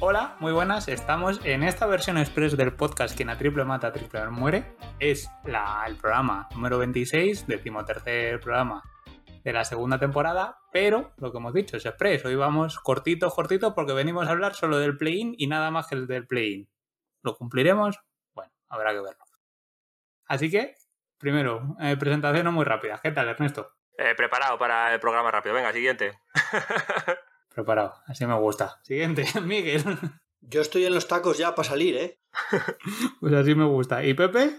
Hola, muy buenas. Estamos en esta versión express del podcast Quien a triple mata, triple muere. Es la, el programa número 26, decimotercer programa de la segunda temporada, pero lo que hemos dicho es express. Hoy vamos cortito, cortito, porque venimos a hablar solo del play-in y nada más que el del play-in. ¿Lo cumpliremos? Bueno, habrá que verlo. Así que, primero, eh, presentación muy rápida. ¿Qué tal, Ernesto? Eh, preparado para el programa rápido. Venga, siguiente. Preparado, así me gusta. Siguiente, Miguel. Yo estoy en los tacos ya para salir, ¿eh? pues así me gusta. ¿Y Pepe?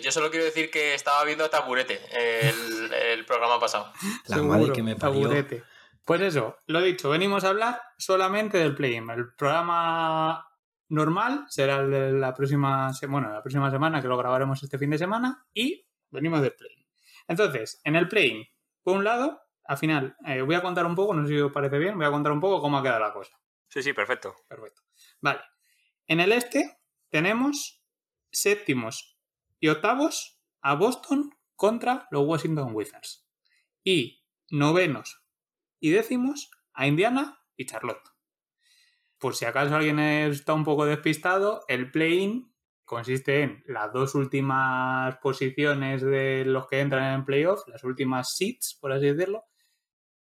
Eh, yo solo quiero decir que estaba viendo Taburete el, el programa pasado. La madre que me parió. Taburete. Pues eso, lo dicho, venimos a hablar solamente del play-in. El programa normal será el de la próxima, bueno, la próxima semana, que lo grabaremos este fin de semana, y venimos del play-in. Entonces, en el play-in, por un lado, al final, eh, voy a contar un poco, no sé si os parece bien, voy a contar un poco cómo ha quedado la cosa. Sí, sí, perfecto. Perfecto. Vale. En el este tenemos séptimos y octavos a Boston contra los Washington Wizards. Y novenos y décimos a Indiana y Charlotte. Por si acaso alguien está un poco despistado, el play-in consiste en las dos últimas posiciones de los que entran en playoff, las últimas seats, por así decirlo.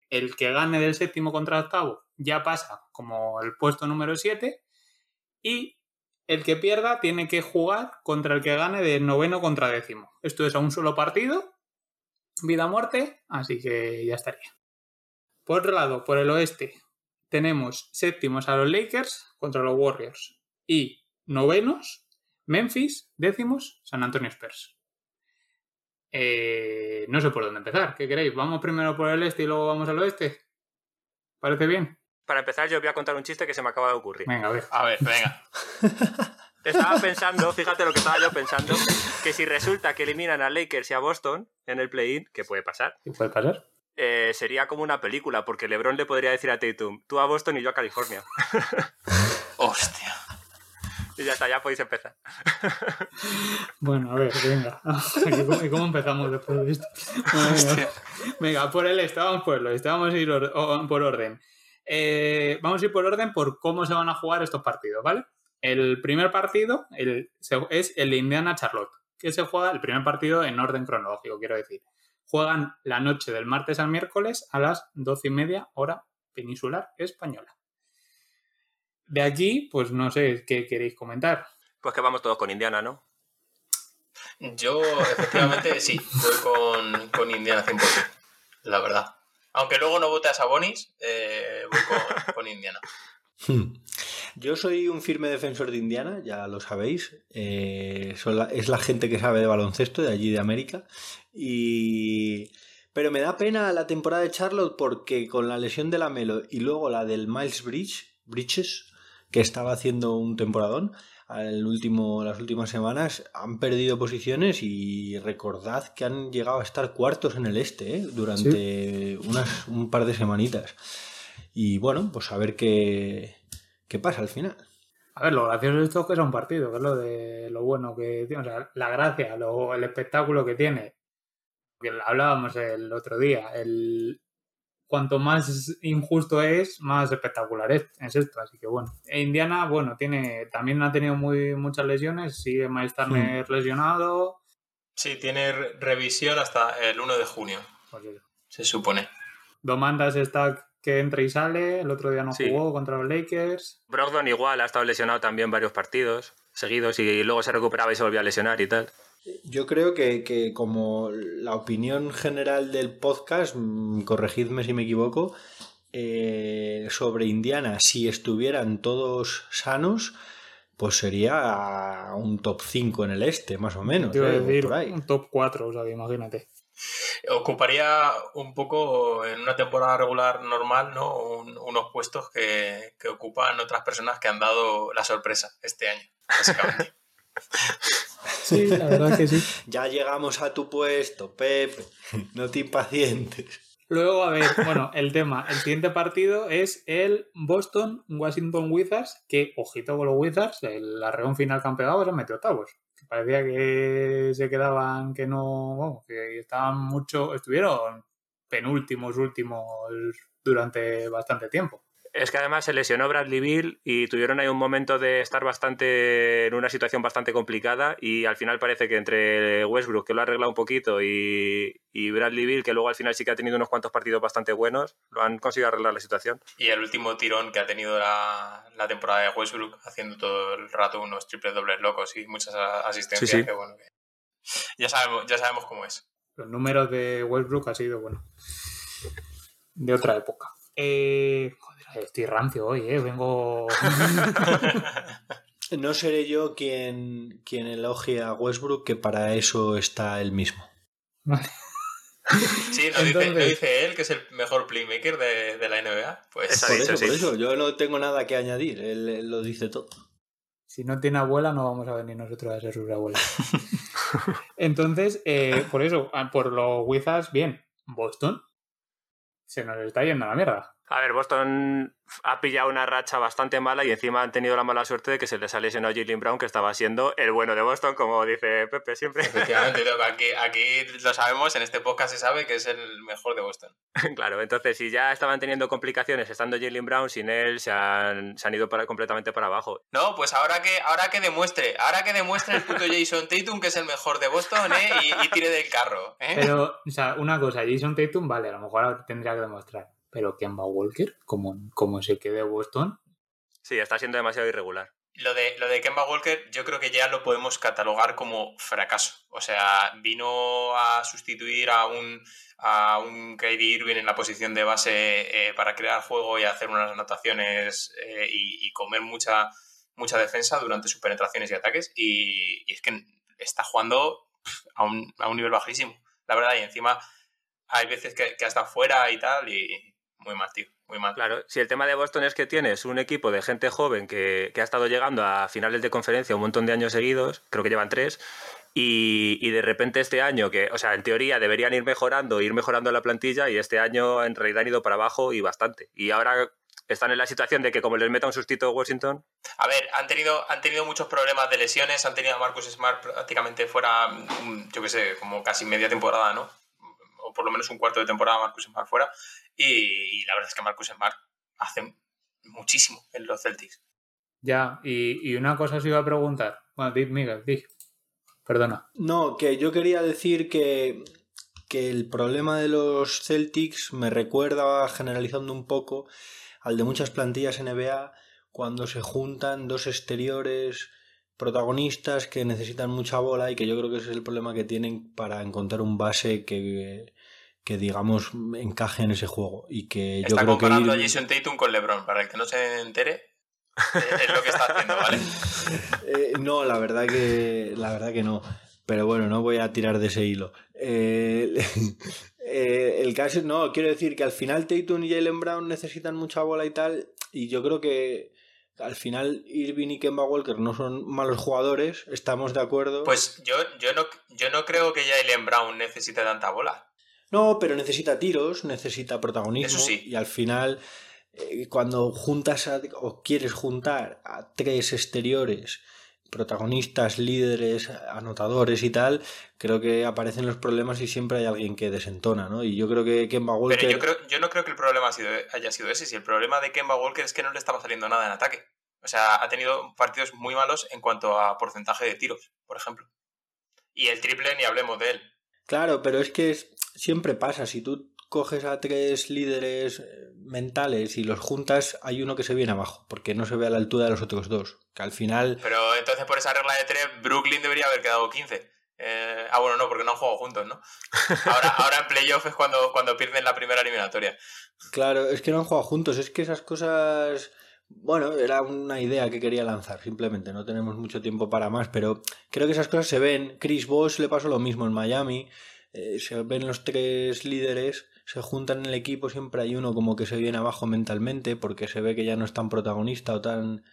El que gane del séptimo contra octavo ya pasa como el puesto número 7 y el que pierda tiene que jugar contra el que gane de noveno contra décimo. Esto es a un solo partido, vida o muerte, así que ya estaría. Por otro lado, por el oeste, tenemos séptimos a los Lakers contra los Warriors y novenos, Memphis, décimos, San Antonio Spurs. Eh, no sé por dónde empezar, ¿qué queréis? ¿Vamos primero por el este y luego vamos al oeste? ¿Parece bien? Para empezar, yo voy a contar un chiste que se me acaba de ocurrir. Venga, a ver. A ver, venga. Estaba pensando, fíjate lo que estaba yo pensando, que si resulta que eliminan a Lakers y a Boston en el play-in, que puede pasar, ¿Qué puede pasar? eh, sería como una película, porque LeBron le podría decir a Tatum, tú a Boston y yo a California. Hostia. Y ya está, ya podéis empezar. Bueno, a ver, venga. ¿Y cómo, empezamos después de esto? Bueno, venga. Por el este, vamos por el oeste, vamos a ir or- o- por orden. Eh, vamos a ir por orden por cómo se van a jugar estos partidos, ¿vale? El primer partido el- es el de Indiana-Charlotte, que se juega el primer partido en orden cronológico, quiero decir. Juegan la noche del martes al miércoles a las doce y media hora peninsular española. De aquí, pues no sé qué queréis comentar. Pues que vamos todos con Indiana, ¿no? Yo, efectivamente, sí, voy con, con Indiana 100%, la verdad. Aunque luego no vote a Sabonis, eh, voy con, con Indiana. Hmm. Yo soy un firme defensor de Indiana, ya lo sabéis. Eh, la- es la gente que sabe de baloncesto de allí de América. Y... Pero me da pena la temporada de Charlotte porque con la lesión de la Melo y luego la del Miles Bridge, Bridges, que estaba haciendo un temporadón, al último, las últimas semanas han perdido posiciones y recordad que han llegado a estar cuartos en el este ¿eh? durante unas, un par de semanitas. Y bueno, pues a ver qué, qué pasa al final. A ver, lo gracioso de esto es que es un partido, que es lo de lo bueno que tiene, o sea, la gracia, lo- el espectáculo que tiene. Que hablábamos el otro día, el cuanto más injusto es, más espectacular es, es esto, así que bueno. E Indiana, bueno, tiene, también ha tenido muy, muchas lesiones, sigue Miles Turner lesionado, Sí, tiene re- revisión hasta el 1 de junio, pues se supone. Domantas está que entra y sale, el otro día no Sí. jugó contra los Lakers. Brogdon igual ha estado lesionado también varios partidos seguidos y luego se recuperaba y se volvía a lesionar y tal. Yo creo que, que como la opinión general del podcast, mm, corregidme si me equivoco, eh, sobre Indiana, si estuvieran todos sanos, pues sería un top 5 en el este, más o menos. ¿eh? decir un top 4, o sea, imagínate. Ocuparía un poco en una temporada regular normal, ¿no? Un- unos puestos que, que ocupan otras personas que han dado la sorpresa este año, básicamente. Sí, la verdad que sí. Ya llegamos a tu puesto, Pepe. No te impacientes. Luego, a ver, bueno, el tema. El siguiente partido es el Boston-Washington Wizards, que, ojito con los Wizards, el arreón final campeado se metió octavos. Que parecía que se quedaban, que no, vamos, que estaban mucho, estuvieron penúltimos, últimos durante bastante tiempo. Es que además se lesionó Bradley Bill y tuvieron ahí un momento de estar bastante en una situación bastante complicada y al final parece que entre Westbrook, que lo ha arreglado un poquito, y, Bradley Bill, que luego al final sí que ha tenido unos cuantos partidos bastante buenos, lo han conseguido arreglar la situación. Y el último tirón que ha tenido la, temporada de Westbrook, haciendo todo el rato unos triples dobles locos y muchas asistencias, bueno, ya, sabemos, ya sabemos cómo es. Los números de Westbrook ha sido, bueno, de otra época. Eh, Estoy rancio hoy, ¿eh? Vengo... no seré yo quien, quien elogie a Westbrook, que para eso está él mismo. Sí, lo, dice, él, que es el mejor playmaker de, la NBA. Pues por, eso, por eso, yo no tengo nada que añadir, él, lo dice todo. Si no tiene abuela, no vamos a venir nosotros a ser sus abuelas. Entonces, eh, por eso, ah, por los Wizards, bien. Boston se nos está yendo a la mierda. A ver, Boston ha pillado una racha bastante mala y encima han tenido la mala suerte de que se les ha lesionado a Jalen Brown, que estaba siendo el bueno de Boston, como dice Pepe siempre. Efectivamente, aquí, aquí lo sabemos, en este podcast se sabe que es el mejor de Boston. claro, entonces si ya estaban teniendo complicaciones estando Jalen Brown, sin él se han, se han ido para, completamente para abajo. No, pues ahora que, ahora que demuestre, ahora que demuestre el puto Jason Tatum que es el mejor de Boston ¿eh? y, tire del carro. ¿eh? Pero, o sea, una cosa, Jason Tatum, vale, a lo mejor ahora tendría que demostrar pero Kemba Walker, como, como se quede Boston. Sí, está siendo demasiado irregular. Lo de, lo de Kemba Walker yo creo que ya lo podemos catalogar como fracaso. O sea, vino a sustituir a un, a un Kyrie Irving en la posición de base eh, para crear juego y hacer unas anotaciones eh, y, comer mucha, mucha defensa durante sus penetraciones y ataques. Y, es que está jugando a un, a un, nivel bajísimo, la verdad. Y encima hay veces que, que hasta fuera y tal, y, muy mal, tío, muy mal. Claro, si el tema de Boston es que tienes un equipo de gente joven que, ha estado llegando a finales de conferencia un montón de años seguidos, creo que llevan tres, y, de repente este año, que, o sea, en teoría deberían ir mejorando, ir mejorando la plantilla, y este año en realidad han ido para abajo y bastante. Y ahora están en la situación de que como les meta un sustito Washington. A ver, han tenido, han tenido muchos problemas de lesiones, han tenido a Marcus Smart prácticamente fuera, mm, yo qué sé, como casi media temporada, ¿no? Por lo menos un cuarto de temporada Marcus Smart fuera. Y, la verdad es que Marcus Smart hace muchísimo en los Celtics. Ya, y, una cosa os iba a preguntar. Bueno, di, Miguel, di. Perdona. No, que yo quería decir que, que el problema de los Celtics me recuerda, generalizando un poco, al de muchas plantillas NBA cuando se juntan dos exteriores protagonistas que necesitan mucha bola y que yo creo que ese es el problema que tienen para encontrar un base que, que digamos encaje en ese juego y que yo creo comparando a Jason Tatum con LeBron para el que no se entere es lo que está haciendo vale eh, no la verdad que la verdad que no pero bueno no voy a tirar de ese hilo eh, eh, el caso no quiero decir que al final Tatum y Jalen Brown necesitan mucha bola y tal y yo creo que al final Irving y Kemba Walker no son malos jugadores, estamos de acuerdo. Pues yo, yo, no, yo no creo que Jalen Brown necesite tanta bola. No, pero necesita tiros, necesita protagonismo. Y al final, eh, cuando juntas o quieres juntar a tres exteriores, protagonistas, líderes, anotadores y tal, creo que aparecen los problemas y siempre hay alguien que desentona, ¿no? Y yo creo que Kemba Walker... Pero yo, creo, yo no creo que el problema haya sido ese. Si el problema de Kemba Walker es que no le estaba saliendo nada en ataque. O sea, ha tenido partidos muy malos en cuanto a porcentaje de tiros, por ejemplo. Y el triple ni hablemos de él. Claro, pero es que siempre pasa. Si tú coges a tres líderes eh, mentales y los juntas, hay uno que se viene abajo, porque no se ve a la altura de los otros dos. Que al final. Pero entonces, por esa regla de tres, Brooklyn debería haber quedado 15. Eh, ah, bueno, no, porque no han jugado juntos, ¿no? Ahora, ahora en playoff es cuando, cuando pierden la primera eliminatoria. Claro, es que no han jugado juntos, es que esas cosas bueno, era una idea que quería lanzar, simplemente. No tenemos mucho tiempo para más, pero creo que esas cosas se ven. Chris Bosh le pasó lo mismo en Miami. Eh, se ven los tres líderes, se juntan en el equipo, siempre hay uno como que se viene abajo mentalmente porque se ve que ya no es tan protagonista o tan...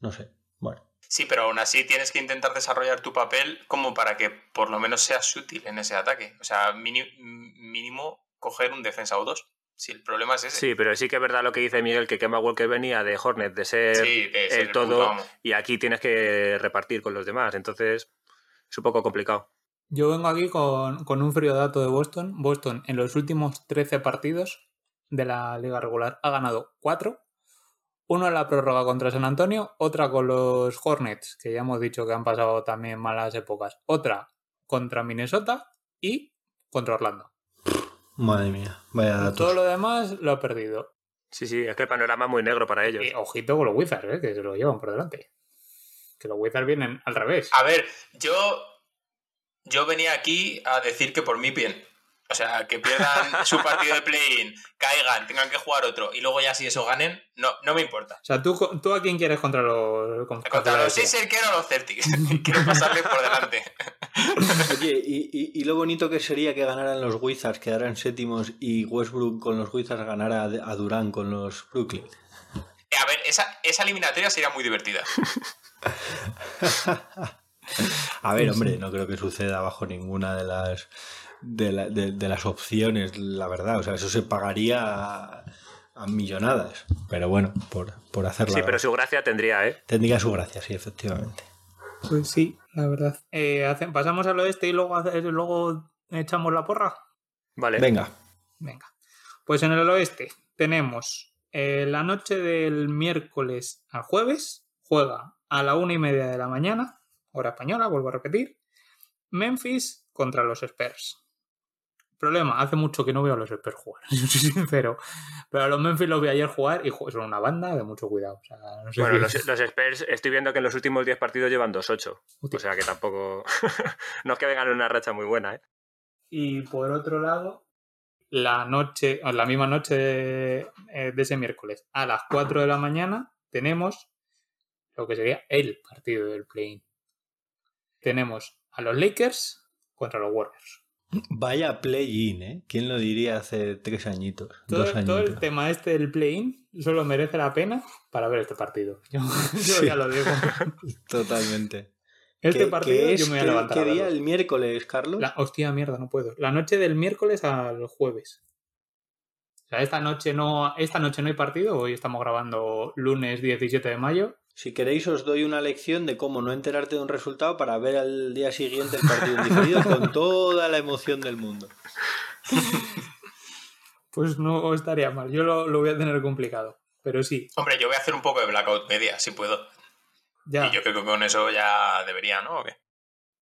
no sé. Bueno. Sí, pero aún así tienes que intentar desarrollar tu papel como para que por lo menos seas útil en ese ataque. O sea, mínimo coger un defensa o dos. Si el problema es ese. Sí, pero sí que es verdad lo que dice Miguel, que Kemba Walker venía de Hornet, de ser, Sí, de ser el el todo, puto y aquí tienes que repartir con los demás. Entonces, es un poco complicado. Yo vengo aquí con, con un frío dato de Boston. Boston en los últimos 13 partidos de la liga regular ha ganado 4. Uno en la prórroga contra San Antonio, otra con los Hornets, que ya hemos dicho que han pasado también malas épocas. Otra contra Minnesota y contra Orlando. Madre mía, vaya Todo datos. lo demás lo ha perdido. Sí, sí, es que el panorama es muy negro para ellos. Y ojito con los Wizards, ¿eh? que se lo llevan por delante. Que los Wizards vienen al revés. A ver, yo, yo venía aquí a decir que por mí bien. O sea, que pierdan su partido de play-in, caigan, tengan que jugar otro y luego ya si eso ganen, no, no me importa. O sea, ¿tú, ¿tú a quién quieres contra los... contra Contra los? Sixers quiero los Celtics. quiero pasarles por delante. Oye, y, y- y lo bonito que sería que ganaran los Wizards, quedaran séptimos y Westbrook con los Wizards ganara a, Durán con los Brooklyn. A ver, esa, esa eliminatoria sería muy divertida. A ver, hombre, no creo que suceda bajo ninguna de las de, la- de- de las opciones, la verdad. O sea, eso se pagaría a, a millonadas. Pero bueno, por, por hacerla. Sí, pero su gracia tendría, ¿eh? Tendría su gracia, sí, efectivamente. Pues sí, la verdad. Eh, hace- pasamos al oeste y luego, luego echamos la porra. Vale. Venga. Venga. Pues en el oeste tenemos eh, la noche del miércoles al jueves. Juega a la una y media de la mañana, hora española, vuelvo a repetir. Memphis contra los Spurs. Problema, hace mucho que no veo a los Spurs jugar, si soy sincero. Pero a los Memphis los vi ayer jugar y son una banda de mucho cuidado. O sea, no sé Bueno, si- los, los Spurs, estoy viendo que en los últimos 10 partidos llevan 2-8. Hostia. O sea que tampoco. no es que vengan en una racha muy buena, ¿eh? Y por otro lado, la noche, la misma noche de, eh, de ese miércoles, a las 4 de la mañana, tenemos lo que sería el partido del play-in. Tenemos a los Lakers contra los Warriors. Vaya play-in, ¿eh? ¿Quién lo diría hace tres añitos? Todo, dos todo el tema este del play-in solo merece la pena para ver este partido. Yo, yo Sí. ya lo digo. Totalmente. Este ¿Qué- partido qué es? yo me voy a ¿Qué- levantar. ¿Qué día? ¿El miércoles, Carlos? La, hostia, mierda, no puedo. La noche del miércoles al jueves. O sea, esta noche no, esta noche no hay partido. Hoy estamos grabando lunes 17 de mayo. Si queréis os doy una lección de cómo no enterarte de un resultado para ver al día siguiente el partido diferido con toda la emoción del mundo. Pues no estaría mal. Yo lo, lo voy a tener complicado. Pero sí, Hombre, yo voy a hacer un poco de blackout media, si puedo. ya. Y yo creo que con eso ya debería, ¿no? ¿O qué?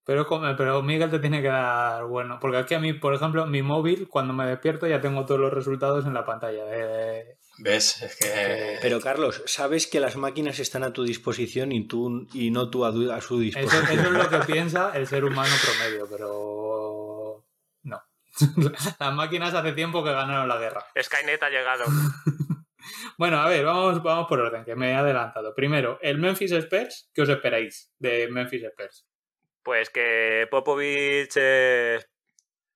Pero, como- pero Miguel te tiene que dar bueno. Porque aquí a mí, por ejemplo, mi móvil, cuando me despierto, ya tengo todos los resultados en la pantalla. de- ¿Ves? Es que... Pero Carlos, sabes que las máquinas están a tu disposición y tú y no tú a, su disposición. eso es lo que piensa el ser humano promedio, pero no. Las máquinas hace tiempo que ganaron la guerra. Skynet ha llegado. Bueno, a ver, vamos, vamos por orden, que me he adelantado. Primero, el Memphis Spurs, ¿qué os esperáis de Memphis Spurs? Pues que Popovich es,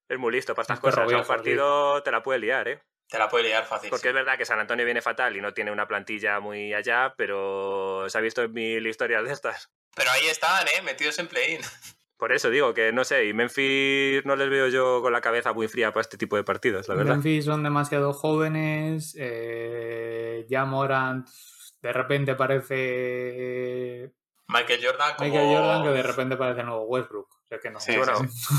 es muy listo para estas cosas. Un viejo, partido te la puede liar, ¿eh? Te la puede liar fácil. Porque sí. es verdad que San Antonio viene fatal y no tiene una plantilla muy allá, pero se ha visto en mil historias de estas. Pero ahí están, ¿eh? Metidos en play-in. Por eso digo que no sé, y Memphis no les veo yo con la cabeza muy fría para este tipo de partidos, la verdad. Memphis son demasiado jóvenes. Eh, ya Morant de repente parece. Michael Jordan como... Michael Jordan, que de repente parece el nuevo Westbrook. Que no. Sí, bueno,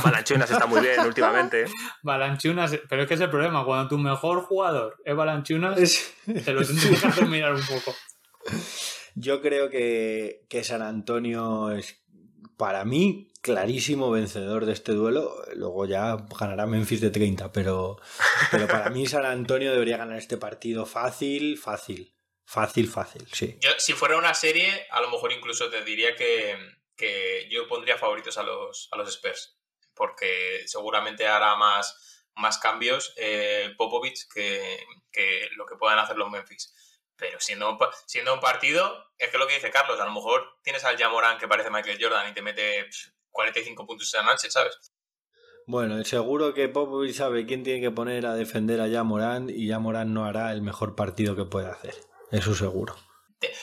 Balanchunas está muy bien últimamente. Balanchunas, pero es que es el problema. Cuando tu mejor jugador es Balanchunas, Es- te lo tendrías que hacer mirar un poco. Yo creo que, que San Antonio es, para mí, clarísimo vencedor de este duelo. Luego ya ganará Memphis de 30, pero, pero para mí San Antonio debería ganar este partido fácil, fácil. Fácil, fácil, sí. Yo, si fuera una serie, a lo mejor incluso te diría que, que yo pondría favoritos a los, a los Spurs. Porque seguramente hará más, más cambios eh, Popovich que, que lo que puedan hacer los Memphis. Pero siendo, siendo un partido, es que lo que dice Carlos, a lo mejor tienes al Jamoran que parece Michael Jordan y te mete pff, 45 puntos esa noche, ¿sabes? Bueno, seguro que Popovich sabe quién tiene que poner a defender a Morán y Morán no hará el mejor partido que puede hacer. Eso seguro.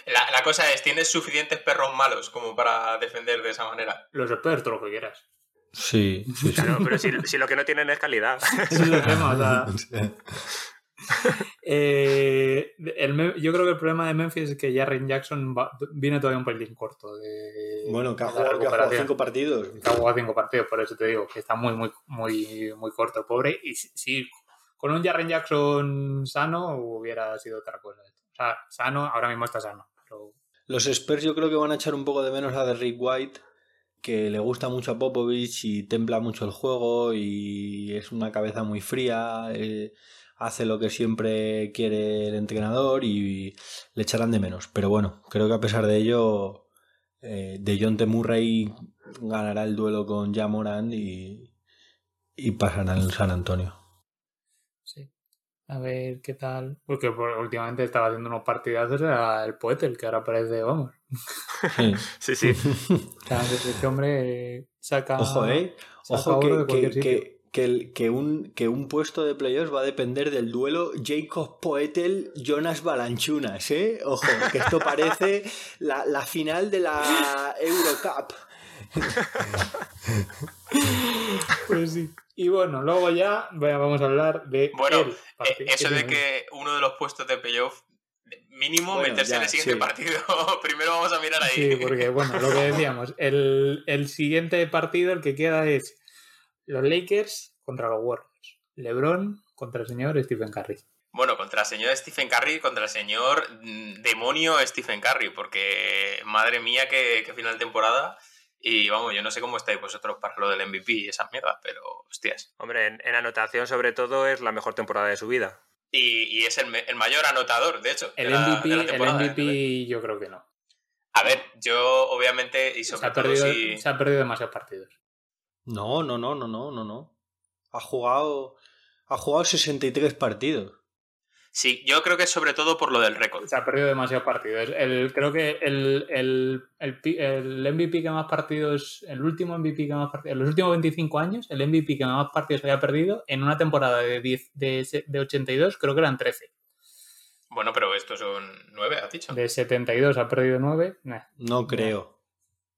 La, la cosa es, ¿tienes suficientes perros malos como para defender de esa manera? Los Spurs, todo lo que quieras. Sí, sí, sí. Claro, pero si, si lo que no tienen es calidad. Ese es el tema, o sea, eh, el yo creo que el problema de Memphis es que Jaren Jackson va- viene todavía un pelín corto de Bueno, que ha jugado, cinco partidos. que ha jugado cinco partidos, por eso te digo que está muy, muy, muy, muy corto el pobre. Y si, si con un Jaren Jackson sano hubiera sido otra cosa. Sano, ahora mismo está sano. Los Spurs yo creo que van a echar un poco de menos a Derrick White, que le gusta mucho a Popovich y templa mucho el juego y es una cabeza muy fría, eh, hace lo que siempre quiere el entrenador y le echarán de menos. Pero bueno, creo que a pesar de ello, eh, de John T. Murray ganará el duelo con Jamoran y, y pasará en San Antonio. A ver qué tal. Porque por- últimamente estaba haciendo unos partidazos el poeta, el que ahora parece, vamos. Sí. Sí, este hombre saca. Ojo, eh. saca Ojo de que, cualquier que, sitio. que, que el- que un, que un puesto de playoffs va a depender del duelo Jacob Poetel Jonas Balanchunas, ¿eh? Ojo, que esto parece la, la final de la Eurocup. Pues sí. Y bueno, luego ya bueno, vamos a hablar de. Bueno, Eh, eso de que uno de los puestos de playoff, mínimo Bueno, meterse ya, en el siguiente sí. partido. Primero vamos a mirar ahí. Sí, porque bueno, lo que decíamos, el, el siguiente partido, el que queda es los Lakers contra los Warriors. LeBron contra el señor Stephen Curry. Bueno, contra el señor Stephen Curry, contra el señor mm, demonio Stephen Curry, porque madre mía, qué, qué final de temporada. Y vamos, yo no sé cómo estáis vosotros para lo del MVP y esas mierdas, pero hostias. Hombre, en, en anotación sobre todo es la mejor temporada de su vida. Y, y es el, el mayor anotador, de hecho. de El la- MVP, de la el MVP ¿eh? yo creo que no. A ver, yo obviamente, y Se sobre ha, todo perdido, si. se ha perdido demasiados partidos. No, no, no, no, no, no, no. Ha jugado, ha jugado 63 partidos. Sí, yo creo que es sobre todo por lo del récord. Se ha perdido demasiados partidos. El, creo que el, el, el, MVP que más partidos, el último MVP que más partidos, en los últimos 25 años, el MVP que más partidos había perdido en una temporada de, 10, de, de 82, creo que eran 13. Bueno, pero estos son nueve, has dicho. De 72 ha perdido 9. Nah. No creo.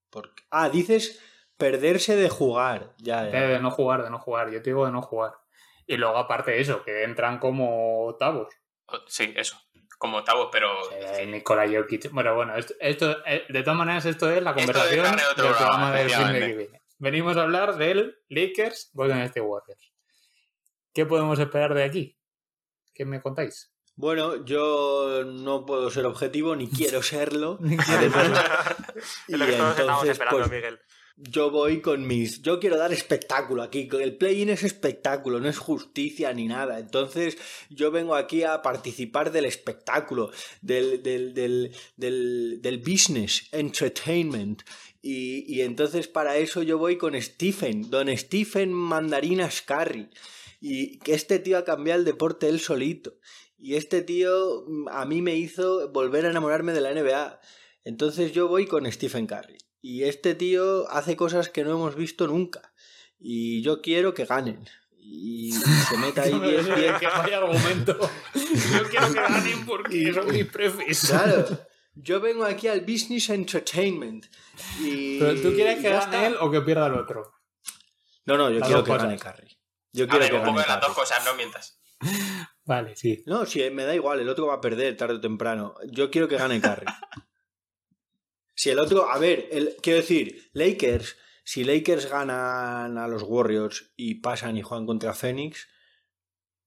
Porque... Ah, dices perderse de jugar. Ya, ya. De no jugar, de no jugar. Yo te digo de no jugar. Y luego, aparte de eso, que entran como octavos. Oh, Sí, eso. Como octavos, pero. Eh, Nikola Jokic. Bueno, bueno, esto, esto, eh, de todas maneras, esto es la Esto es conversación carne de otro del programa, del fin de que efectivamente. viene. Venimos a hablar del Lakers Golden State Warriors. ¿Qué podemos esperar de aquí? ¿Qué me contáis? Bueno, yo no puedo ser objetivo ni quiero serlo. Ni quiero Además, Es lo que todos estamos esperando, pues, Miguel. Yo voy con mis. Yo quiero dar espectáculo aquí. El play-in es espectáculo, no es justicia ni nada. Entonces, yo vengo aquí a participar del espectáculo, del, del, del, del, business, entertainment. Y, y entonces, para eso, yo voy con Stephen, don Stephen Mandarinas Carry. Y que este tío ha cambiado el deporte él solito. Y este tío a mí me hizo volver a enamorarme de la NBA. Entonces yo voy con Stephen Curry. Y este tío hace cosas que no hemos visto nunca. Y yo quiero que ganen. Y se meta ahí 10 10 que vaya argumento. Yo quiero que ganen porque son mis prefis. Claro. Yo vengo aquí al Business Entertainment. Y ¿Pero tú quieres que gane él o que pierda el otro? No, no, yo Las quiero que cosas. gane Curry. Yo A quiero ver, que un poco gane de las dos cosas, no mientas. Vale, sí. No, si me da igual, el otro va a perder tarde o temprano. Yo quiero que gane Curry. si el otro, a ver, el, quiero decir, Lakers, si Lakers ganan a los Warriors y pasan y juegan contra Phoenix,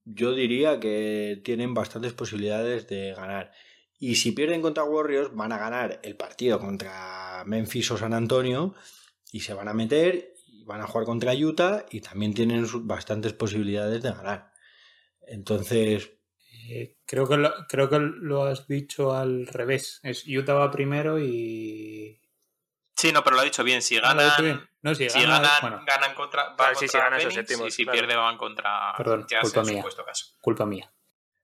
yo diría que tienen bastantes posibilidades de ganar. Y si pierden contra Warriors, van a ganar el partido contra Memphis o San Antonio y se van a meter y van a jugar contra Utah y también tienen bastantes posibilidades de ganar. Entonces, Eh, creo, que lo, creo que lo has dicho al revés. Es Utah va primero y. Sí, no, pero lo ha dicho bien. Si Ah, ¿lo he dicho ganan, bien? No, si, si gana- ganan, bueno, ganan contra, va Claro, sí, contra si ganan, Phoenix, séptimos, y si claro. pierde van contra Perdón, Jazz culpa en mía. supuesto caso. culpa mía.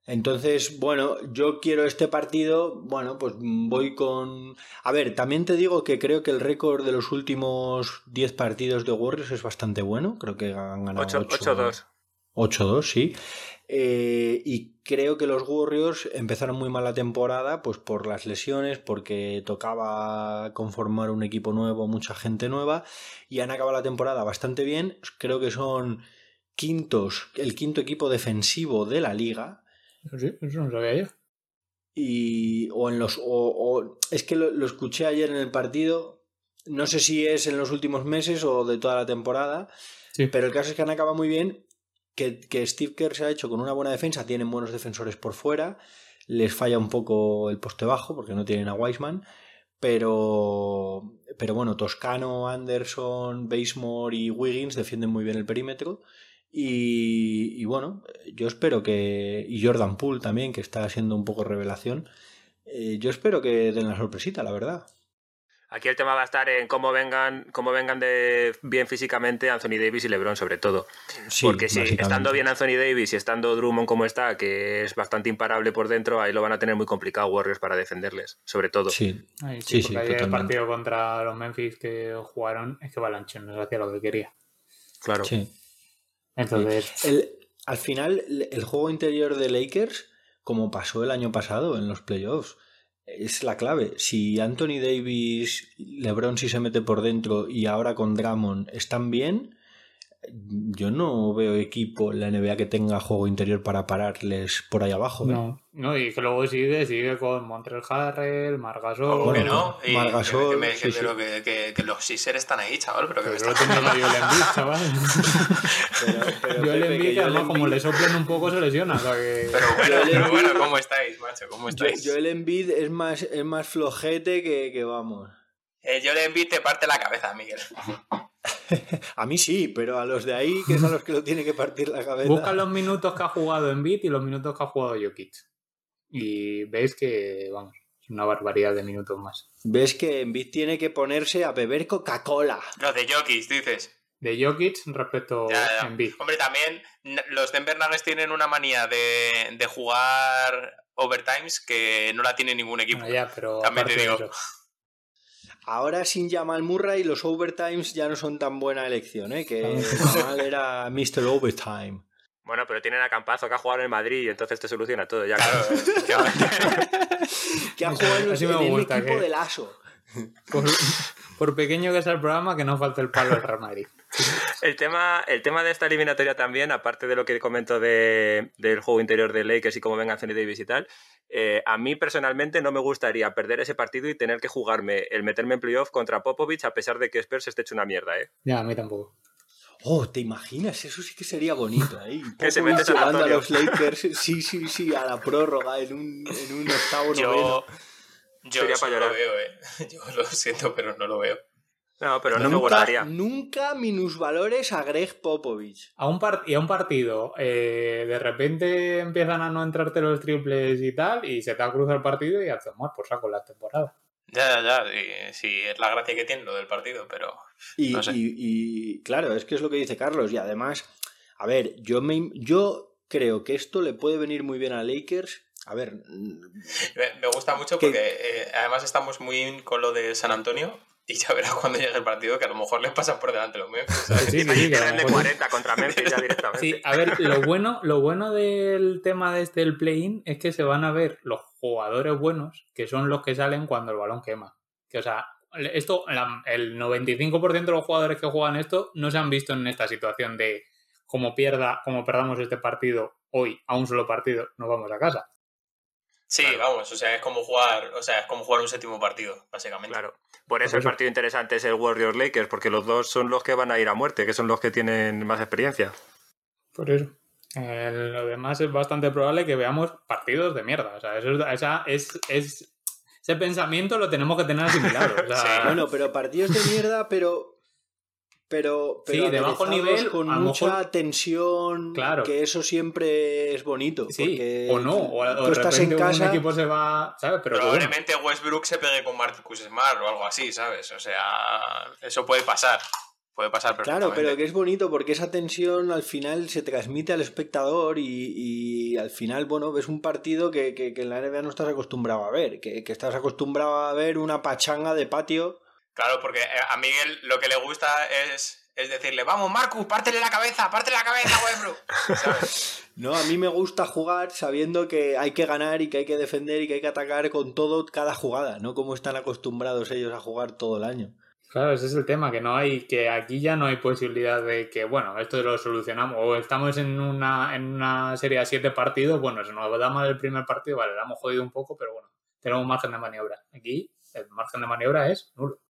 Entonces, bueno, yo quiero este partido, bueno, pues voy con... A ver, también te digo que creo que el récord de los últimos 10 partidos de Warriors es bastante bueno, creo que han ganado 8 ocho- 8-2. 8-2, sí. Eh, y creo que los Warriors empezaron muy mal la temporada, pues por las lesiones, porque tocaba conformar un equipo nuevo, mucha gente nueva, y han acabado la temporada bastante bien. Creo que son quintos, el quinto equipo defensivo de la liga. Sí, eso no sabía yo. Y. O en los. O, es que lo, escuché ayer en el partido. No sé si es en los últimos meses o de toda la temporada. Pero el caso es que han acabado muy bien. Que, que Steve Kerr se ha hecho con una buena defensa. Tienen buenos defensores por fuera. Les falla un poco el poste bajo porque no tienen a Wiseman. Pero. Pero bueno, Toscano, Anderson, Basemore y Wiggins defienden muy bien el perímetro. Y, bueno, yo espero que. Y Jordan Poole también, que está siendo un poco revelación. Eh, yo espero que den la sorpresita, la verdad. Aquí el tema va a estar en cómo vengan, cómo vengan de bien físicamente Anthony Davis y LeBron, sobre todo. Porque si estando bien Anthony Davis y estando Drummond como está, que es bastante imparable por dentro, ahí lo van a tener muy complicado Warriors para defenderles, sobre todo. Sí, sí, sí, el partido contra los Memphis que jugaron es que Balanchón no hacía lo que quería. Claro. Sí. Entonces. El, al final, el juego interior de Lakers, como pasó el año pasado en los playoffs, es la clave. Si Anthony Davis, LeBron si se mete por dentro y ahora con Drummond están bien, yo no veo equipo en la NBA que tenga juego interior para pararles por ahí abajo. ¿eh? No, no, y que luego sigue, sigue con Montreal Harrell, Margasol. ¿Cómo que no? Y Margasol. Que, que, que, que, que, los Sixers están ahí, chaval. Pero que pero me está Joel Embiid, chaval. pero, pero Joel Embiid, además, como le soplen un poco, se lesiona. O sea que... Pero bueno, pero bueno, ¿cómo estáis, macho? ¿Cómo estáis? Joel Embiid es más, es más flojete que, que vamos. Eh, Joel Embiid te parte la cabeza, Miguel. a mí sí, pero a los de ahí, que son los que lo tienen que partir la cabeza. Busca los minutos que ha jugado en Beat y los minutos que ha jugado Jokic. Y veis que, vamos, es una barbaridad de minutos más. Ves que en Beat tiene que ponerse a beber Coca-Cola. Los de Jokic, dices. De Jokic respecto a Embiid. Hombre, también los Denver Nuggets tienen una manía de, de jugar overtimes que no la tiene ningún equipo. ya, pero también te digo. Ahora sin Jamal Murray los overtimes ya no son tan buena elección, ¿eh? que Jamal era Mr. Overtime. Bueno, pero tienen a Campazo que ha jugado en el Madrid y entonces te soluciona todo. Ya, claro. que ha jugado en, el equipo del ASO. Por, pequeño que sea el programa, que no falte el palo del Real Madrid. El tema, el tema de esta eliminatoria también, aparte de lo que comento de, del juego interior de Lakers y cómo venga Anthony Davis y tal, eh, a mí personalmente no me gustaría perder ese partido y tener que jugarme el meterme en playoff contra Popovich a pesar de que Spurs esté hecho una mierda, ¿eh? Ya, a mí tampoco. Oh, ¿te imaginas? Eso sí que sería bonito ahí. que se mete a los Lakers, sí, sí, sí, a la prórroga en un, en un octavo yo, noveno. Yo eso no lo veo, eh. Yo lo siento, pero no lo veo. No, pero no, me gustaría. Nunca minusvalores a Greg Popovich. A un y a un partido, eh, de repente empiezan a no entrarte los triples y tal, y se te ha cruzado el partido y a tomar por saco la temporada. Ya, ya, ya. Sí, es la gracia que tiene lo del partido, pero. Y, y, claro, es que es lo que dice Carlos. Y además, a ver, yo, me, yo creo que esto le puede venir muy bien a Lakers. A ver. Me, gusta mucho porque eh, además estamos muy con lo de San Antonio y ya verás cuando llegue el partido que a lo mejor les pasan por delante los Memphis. Sí, sí, sí, de 40 contra Memphis ya directamente. Sí, a ver, lo bueno, lo bueno del tema de este play-in es que se van a ver los jugadores buenos, que son los que salen cuando el balón quema. Que, o sea, esto, el 95% de los jugadores que juegan esto no se han visto en esta situación de como pierda, como perdamos este partido hoy a un solo partido, nos vamos a casa. Sí, vamos, o sea, es como jugar, o sea, es como jugar un séptimo partido, básicamente. Claro. Por eso el partido interesante es el Warriors Lakers, porque los dos son los que van a ir a muerte, que son los que tienen más experiencia. Por eso. lo demás es bastante probable que veamos partidos de mierda. O sea, eso, esa es, es, ese pensamiento lo tenemos que tener asimilado. Bueno, pero partidos de mierda, pero pero, pero de bajo nivel con mucha tensión claro. que eso siempre es bonito sí, o no o, tú estás en casa un equipo se va ¿sabes? pero probablemente Westbrook se pegue con Marcus Smart o algo así sabes o sea eso puede pasar puede pasar claro pero que es bonito porque esa tensión al final se transmite al espectador y, y al final bueno ves un partido que, que, que, en la NBA no estás acostumbrado a ver que, que estás acostumbrado a ver una pachanga de patio Claro, porque eh, a Miguel lo que le gusta es es decirle, vamos, Marcus, pártele la cabeza, pártele la cabeza, Westbrook. ¿Sabes? No, a mí me gusta jugar sabiendo que hay que ganar y que hay que defender y que hay que atacar con todo cada jugada, no como están acostumbrados ellos a jugar todo el año. Claro, ese es el tema, que no hay, que aquí ya no hay posibilidad de que, bueno, esto lo solucionamos, o estamos en una, en una serie de siete partidos, bueno, se nos da mal el primer partido, vale, lo hemos jodido un poco, pero bueno, tenemos margen de maniobra. Aquí el margen de maniobra es nulo.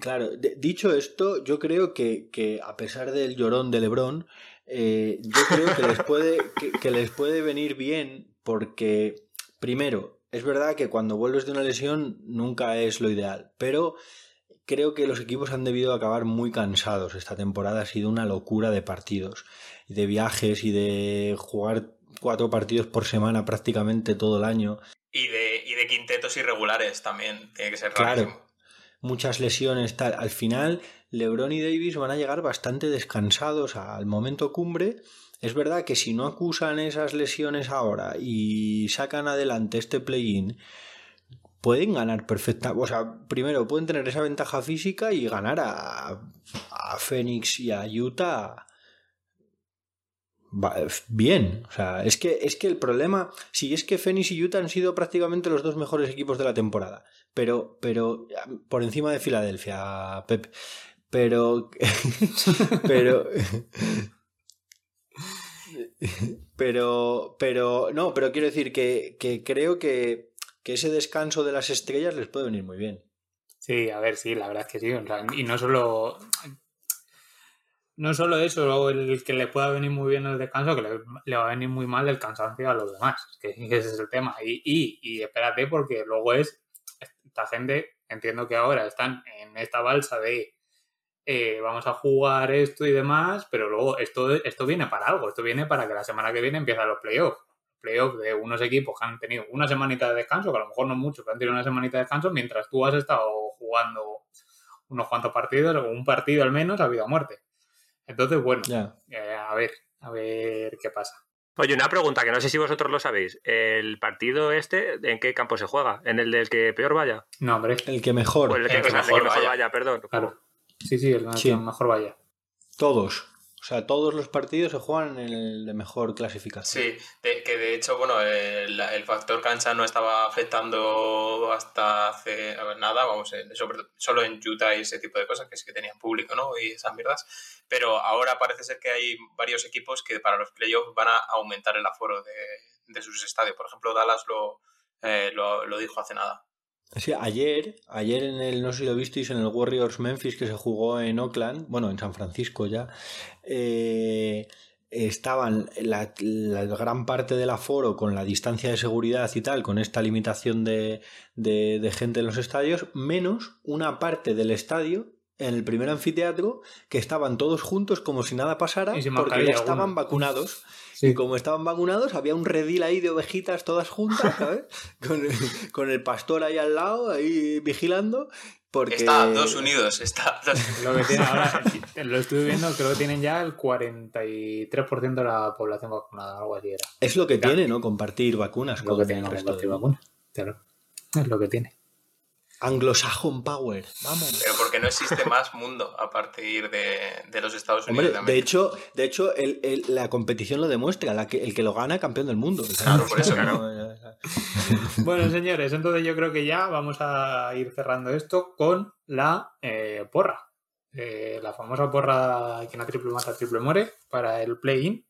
Claro, de- dicho esto, yo creo que, que a pesar del llorón de Lebron, eh, yo creo que les, puede, que, que les puede venir bien porque, primero, es verdad que cuando vuelves de una lesión nunca es lo ideal, pero creo que los equipos han debido acabar muy cansados. Esta temporada ha sido una locura de partidos, y de viajes y de jugar cuatro partidos por semana prácticamente todo el año. Y de, y de quintetos irregulares también, tiene que ser Claro. rarísimo. Muchas lesiones, tal. Al final, LeBron y Davis van a llegar bastante descansados al momento cumbre. Es verdad que si no acusan esas lesiones ahora y sacan adelante este play-in, pueden ganar perfecta. O sea, primero pueden tener esa ventaja física y ganar a, a Phoenix y a Utah. Bien, o sea, es que, es que el problema, si es que Phoenix y Utah han sido prácticamente los dos mejores equipos de la temporada pero, pero por encima de Filadelfia, Pep. Pero, pero, pero, pero, no, pero quiero decir que, que creo que, que ese descanso de las estrellas les puede venir muy bien. Sí, a ver, sí, la verdad es que sí. y no solo. No solo eso, el que le pueda venir muy bien el descanso, que le, va a venir muy mal el cansancio a los demás. Que ese es el tema. Y, y, y espérate, porque luego es. Esta gente, entiendo que ahora están en esta balsa de. eh, vamos a jugar esto y demás, pero luego esto, esto viene para algo. Esto viene para que la semana que viene empiezan los playoffs. Playoffs de unos equipos que han tenido una semanita de descanso, que a lo mejor no mucho, pero han tenido una semanita de descanso, mientras tú has estado jugando unos cuantos partidos, o un partido al menos, ha habido muerte. Entonces, bueno, Ya. eh, a ver, a ver qué pasa. Oye, una pregunta que no sé si vosotros lo sabéis. ¿El partido este en qué campo se juega? ¿En el del que peor vaya? No, hombre, El que mejor, ¿O el, que, El que o sea, el mejor que mejor vaya. vaya, perdón. claro. Sí, sí, el, Sí. que mejor vaya. todos. O sea, todos los partidos se juegan en el de mejor clasificación. Sí, de- que de hecho, bueno, el, el factor cancha no estaba afectando hasta hace nada, vamos, eh, sobre- solo en Utah y ese tipo de cosas, que sí que tenían público, ¿no? Y esas mierdas. Pero ahora parece ser que hay varios equipos que para los playoffs van a aumentar el aforo de, de sus estadios. Por ejemplo, Dallas lo, eh, lo, lo dijo hace nada. Sí, ayer, ayer en el, no sé si lo visteis, en el Warriors Memphis que se jugó en Oakland, bueno, en San Francisco ya, eh, estaban la, la gran parte del aforo con la distancia de seguridad y tal, con esta limitación de, de, de gente en los estadios, menos una parte del estadio en el primer anfiteatro que estaban todos juntos como si nada pasara porque ya estaban vacunados Sí. y como estaban vacunados, había un redil ahí de ovejitas todas juntas, ¿sabes? Con el, con el pastor ahí al lado, ahí vigilando. Porque... Está dos unidos, está dos Lo que tiene ahora, lo estuve viendo, creo que tienen ya el 43% de la población vacunada, algo así era. Es lo que Claro. tiene, ¿no? Compartir vacunas lo con que tiene el que resto compartir de- vacunas. Claro, es lo que tiene. Anglo-Saxon Power. Vamos. Pero porque no existe más mundo a partir de, de los Estados Unidos. Hombre, de hecho, de hecho el- el- la competición lo demuestra. La que, el que lo gana, campeón del mundo. Claro, por eso, No, Bueno, señores, entonces yo creo que ya vamos a ir cerrando esto con la eh, porra. Eh, la famosa porra quien a triple mata, triple muere para el play-in.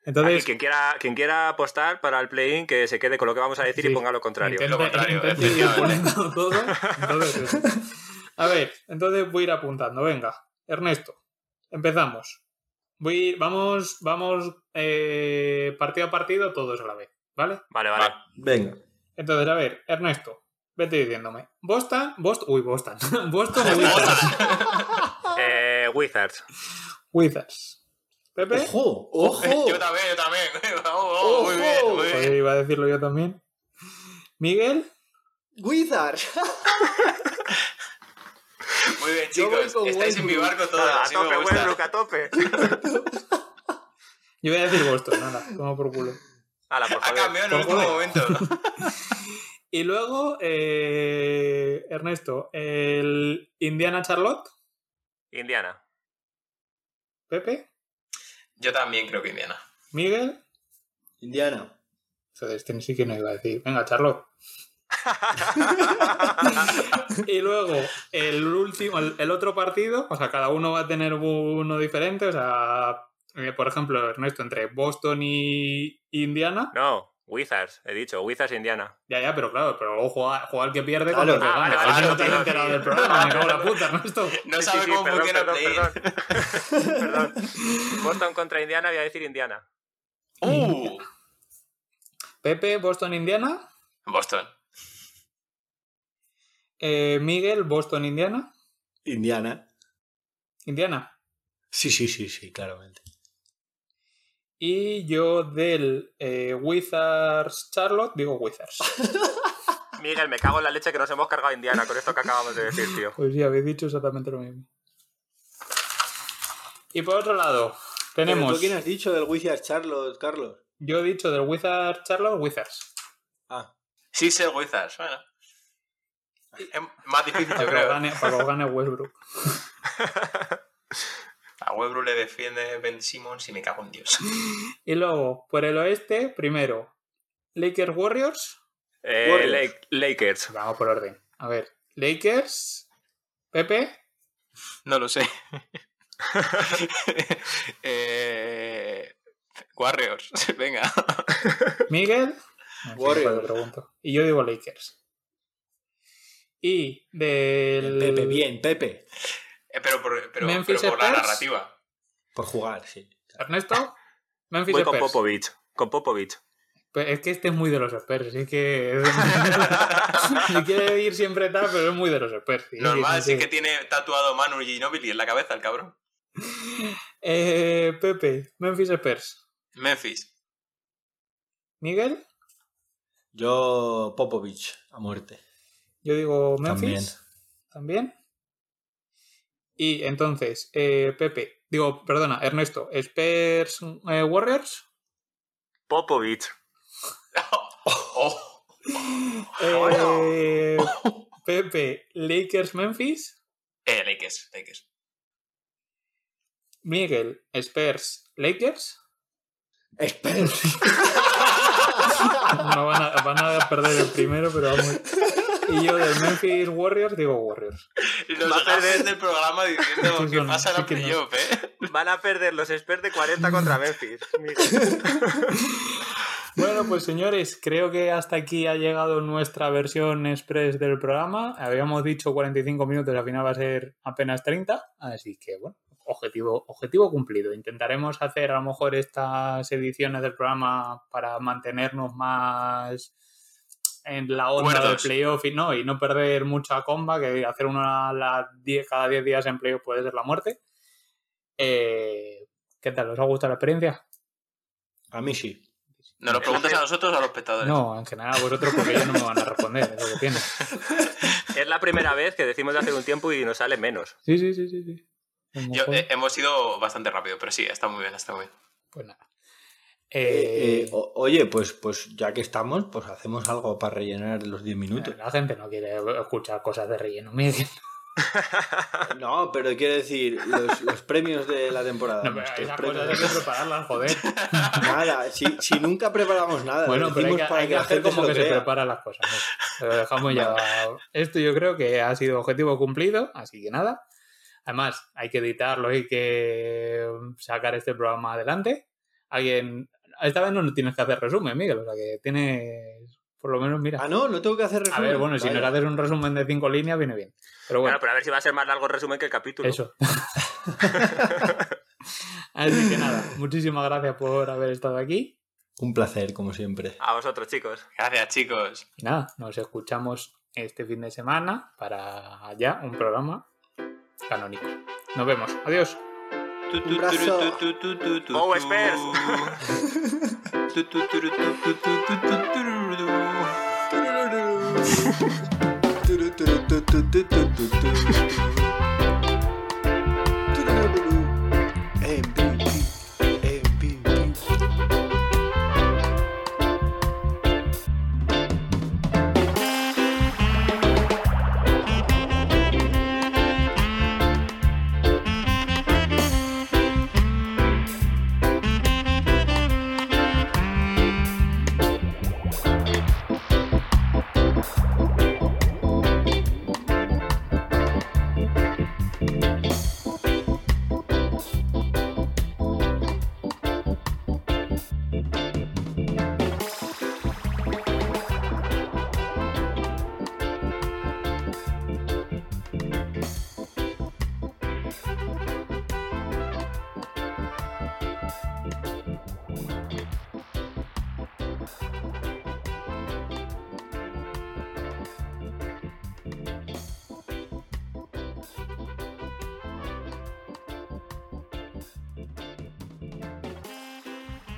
Aquí, Entonces, quien, quiera, quien quiera apostar para el play-in, que se quede con lo que vamos a decir Sí. y ponga lo contrario. intenta- Lo contrario, todo. Entonces, a ver, entonces voy a ir apuntando. Venga, Ernesto, empezamos. Voy, vamos, vamos eh, partido a partido, todos a la vez, ¿vale? Vale, vale. Venga. Entonces, a ver, Ernesto, vete diciéndome. Boston, Boston, uy, Boston. Boston o Wizards. Eh, Wizards. Wizards. Pepe, ¡Ojo! ¡Ojo! Yo también, yo también. Vamos, muy bien, muy bien. Joder, iba a decirlo yo también. Miguel, ¡Wizards! Muy bien, chicos. Estáis en mi barco todos. A tope. Westbrook, a tope. yo voy a decir Boston, nada, toma por culo. Hala, por Ha favor. cambiado en el último momento. Y luego, eh, Ernesto, el Indiana Charlotte. Indiana. Pepe, Yo también creo que Indiana. Miguel. Indiana. Joder, este sí que no iba a decir. Venga, Charlotte. y luego el último, el, el otro partido, o sea, cada uno va a tener uno diferente. O sea, eh, por ejemplo, Ernesto, entre Boston y Indiana. No, Wizards, he dicho, Wizards Indiana. Ya, ya, pero claro, pero luego juega, juega el que pierde Claro. que Ah, gana. vale, vale, no te has enterado del programa, me cago en la puta. No Sí, sabe sí, sí, cómo perdón, funciona perdón, Play. perdón. Perdón. Boston contra Indiana, voy a decir Indiana. ¡Uh! Pepe, Boston, Indiana. Boston. Eh, Miguel, Boston, Indiana. Indiana. Indiana. Sí, sí, sí, sí, claramente. Y yo del eh, Wizards Charlotte digo Wizards. Miguel, me cago en la leche que nos hemos cargado a Indiana con esto que acabamos de decir, tío. Pues sí, habéis dicho exactamente lo mismo. Y por otro lado, ¿Pero tenemos. ¿Tú quién has dicho del Wizards Charlotte, Carlos? Yo he dicho del Wizards Charlotte, Wizards. Ah, Sí, ser Wizards. Bueno. Es más difícil, Para yo que gane, para que gane Westbrook. A Webru le defiende Ben Simmons y me cago en Dios. Y luego, por el oeste, primero, Lakers Warriors. Eh, Warriors. Lakers. Vamos por orden. A ver, Lakers, Pepe, No lo sé. eh... Warriors. Venga. Miguel. Warriors. pregunto. Y yo digo Lakers. Y del. Pepe, bien, Pepe. Eh, pero por, pero, Memphis pero por la narrativa. Por jugar, sí. Ernesto, Memphis Voy con Spurs. Popovich. Con Popovich. Pues es que este es muy de los Spurs, así que. Si quiere ir siempre tal, pero es muy de los Spurs. sí, Normal, sí, sí que tiene tatuado Manu Ginobili en la cabeza el cabrón. Eh, Pepe, Memphis Spurs. Memphis. Miguel, Yo, Popovich, a muerte. yo digo También. Memphis. También. Y entonces, eh, Pepe, digo, perdona, Ernesto, Spurs eh, Warriors. Popovich. Oh, Eh, Pepe, Lakers Memphis. eh, Lakers, Lakers. Miguel, Spurs Lakers. Spurs. No van a, van a perder el primero, pero vamos. Y yo del Memphis Warriors digo Warriors. Los Va a perder. del programa diciendo Sí, que pasa sí la no. playoff, ¿eh? Van a perder los Spurs de 40 contra Memphis. Bueno, pues señores, creo que hasta aquí ha llegado nuestra versión express del programa. Habíamos dicho 45 minutos, al final va a ser apenas 30. Así que, bueno, objetivo, objetivo cumplido. Intentaremos hacer a lo mejor estas ediciones del programa para mantenernos más en la onda del playoff y no, y no perder mucha comba, que hacer una a las 10, cada 10 días en playoff puede ser la muerte. Eh, ¿Qué tal? ¿Os ha gustado la experiencia? A mí sí. ¿Nos lo preguntas a nosotros o a los espectadores? No, en general a vosotros porque ellos no me van a responder, es lo que tiene. Es la primera vez que decimos de hacer un tiempo y nos sale menos. Sí, sí, sí, sí. sí. Yo- eh, hemos ido bastante rápido, pero sí, está muy bien, está muy bien. Pues nada. Eh, Eh, o- oye, pues, pues ya que estamos, pues hacemos algo para rellenar los 10 minutos. la gente no quiere escuchar cosas de relleno. Miguel. No, pero quiero decir, los, los premios de la temporada. No, pero esas cosas hay que prepararlas, joder. Nada, si, si nunca preparamos nada. Bueno, pero hay que, para hay que la hacer gente como que se preparan las cosas. ¿no? Lo dejamos ya. Esto yo creo que ha sido objetivo cumplido, así que nada. Además, hay que editarlo, hay que sacar este programa adelante. Alguien. Esta vez no tienes que hacer resumen, Miguel, o sea que tienes. Por lo menos, mira. Ah, no, no tengo que hacer A resumen. ver, bueno, si Vaya. nos haces un resumen de cinco líneas, viene bien. Pero bueno, Bueno, pero a ver si va a ser más largo el resumen que el capítulo. eso. Así que nada, muchísimas gracias por haber estado aquí. Un placer, como siempre. A vosotros, chicos. Gracias, chicos. Y nada, nos escuchamos este fin de semana para ya un programa canónico. Nos vemos. Adiós. Un brazo. Oh, Spears.